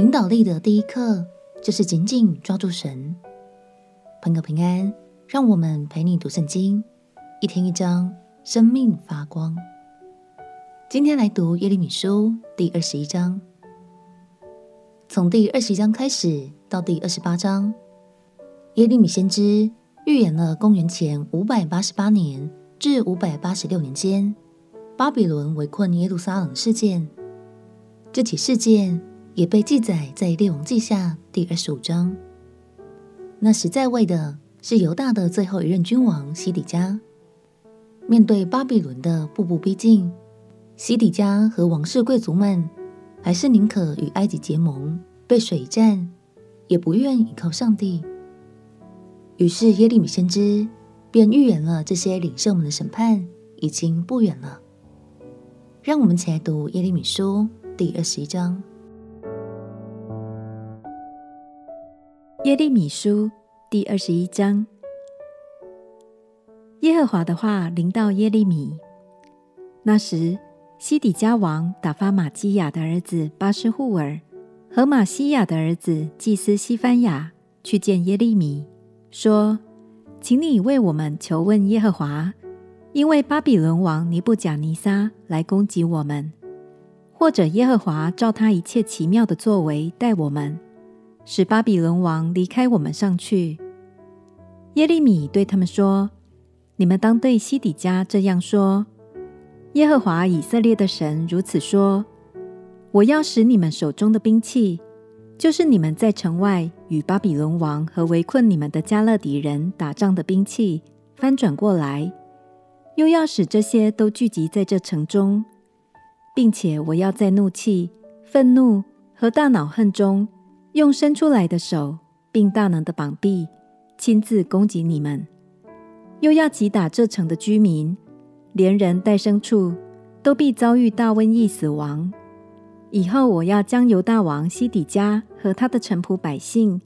领导力的第一课就是紧紧抓住神。朋友平安，让我们陪你读圣经，一天一章，生命发光。今天来读耶利米书第二十一章，从第二十一章开始到第二十八章，耶利米先知预言了公元前五百八十八年至五百八十六年间，巴比伦围困耶路撒冷事件。这起事件也被记载在《列王记下》第二十五章。那时在位的是犹大的最后一任君王西底家。面对巴比伦的步步逼近，西底家和王室贵族们还是宁可与埃及结盟，背水一战，也不愿依靠上帝。于是耶利米先知便预言了这些领袖们的审判已经不远了。让我们一起来读耶利米书第二十一章。耶利米书第二十一章。耶和华的话临到耶利米。那时，西底家王打发玛基雅的儿子巴施户尔和玛西雅的儿子祭司西番雅去见耶利米，说：“请你为我们求问耶和华，因为巴比伦王尼布甲尼撒来攻击我们，或者耶和华照他一切奇妙的作为待我们。”使巴比伦王离开我们上去。耶利米对他们说：“你们当对西底家这样说：耶和华以色列的神如此说：我要使你们手中的兵器，就是你们在城外与巴比伦王和围困你们的迦勒底人打仗的兵器，翻转过来；又要使这些都聚集在这城中，并且我要在怒气、愤怒和大恼恨中。”用伸出来的手，并大能的膀臂，亲自攻击你们；又要击打这城的居民，连人带牲畜，都必遭遇大瘟疫死亡。以后我要将犹大王西底家和他的臣仆百姓，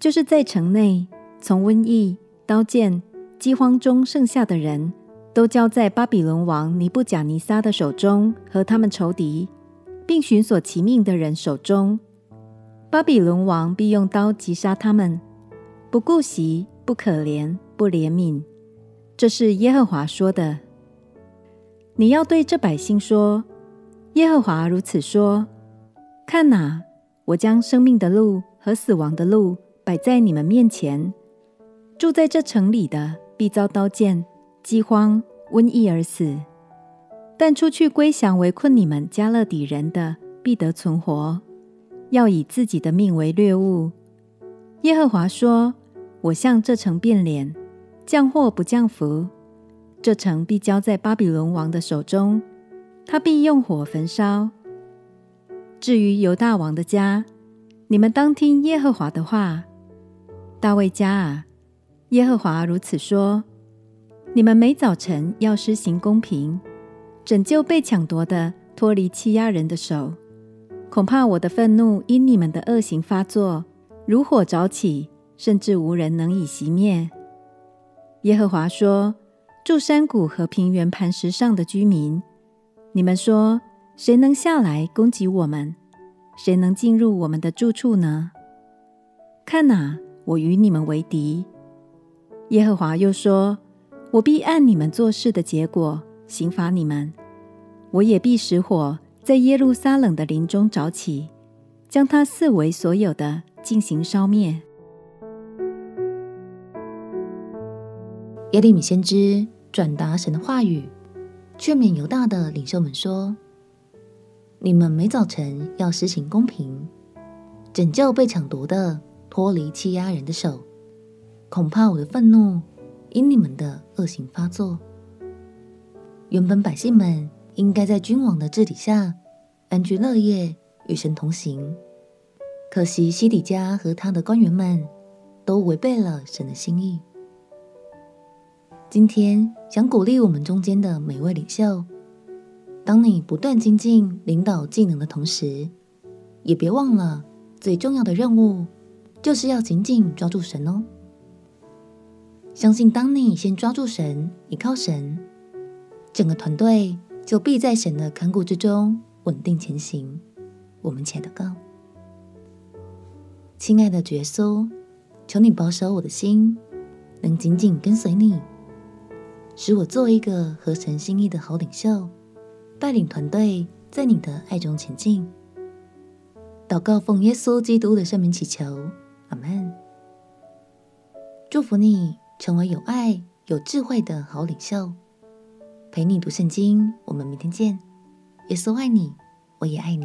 就是在城内从瘟疫、刀剑、饥荒中剩下的人，都交在巴比伦王尼布甲尼撒的手中和他们仇敌，并寻索其命的人手中。巴比伦王必用刀击杀他们，不顾惜，不可怜，不怜悯。这是耶和华说的。你要对这百姓说：耶和华如此说：看哪，我将生命的路和死亡的路摆在你们面前。住在这城里的必遭刀剑、饥荒、瘟疫而死；但出去归降围困你们迦勒底人的，必得存活。要以自己的命为掠物。耶和华说：“我向这城变脸，降祸不降福。这城必交在巴比伦王的手中，他必用火焚烧。至于犹大王的家，你们当听耶和华的话。大卫家啊，耶和华如此说：你们每早晨要施行公平，拯救被抢夺的，脱离欺压人的手。”恐怕我的愤怒因你们的恶行发作，如火着起，甚至无人能以熄灭。耶和华说：“住山谷和平原磐石上的居民，你们说，谁能下来攻击我们？谁能进入我们的住处呢？看哪，我与你们为敌。”耶和华又说：“我必按你们做事的结果刑罚你们，我也必使火。”在耶路撒冷的林中找起，将他四围所有的进行烧灭。耶利米先知转达神的话语，劝勉犹大的领袖们说：“你们每早晨要施行公平，拯救被抢夺的，脱离欺压人的手。恐怕我的愤怒因你们的恶行发作。原本百姓们。”应该在君王的治理下安居乐业，与神同行。可惜西底家和他的官员们都违背了神的心意。今天想鼓励我们中间的每位领袖，当你不断精进领导技能的同时，也别忘了最重要的任务，就是要紧紧抓住神哦。相信当你先抓住神，依靠神，整个团队。就必在神的看顾之中稳定前行。我们且祷告，亲爱的耶稣，求你保守我的心，能紧紧跟随你，使我做一个合神心意的好领袖，带领团队在你的爱中前进。祷告奉耶稣基督的圣名祈求，阿门。祝福你成为有爱、有智慧的好领袖。陪你读圣经，我们明天见。耶稣爱你，我也爱你。